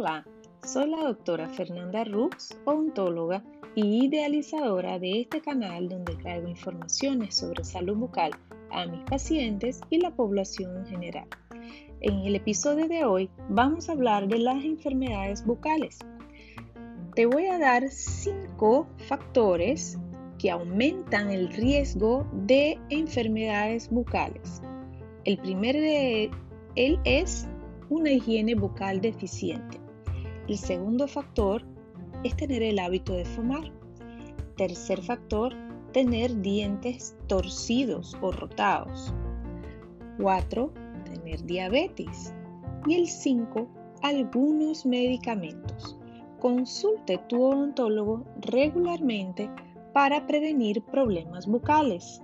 Hola, soy la doctora Fernanda Rux, odontóloga y idealizadora de este canal donde traigo informaciones sobre salud bucal a mis pacientes y la población en general. En el episodio de hoy vamos a hablar de las enfermedades bucales. Te voy a dar cinco factores que aumentan el riesgo de enfermedades bucales. El primero de él es una higiene bucal deficiente. El segundo factor es tener el hábito de fumar. Tercer factor, tener dientes torcidos o rotados. Cuatro, tener diabetes. Y el cinco, algunos medicamentos. Consulte tu odontólogo regularmente para prevenir problemas bucales.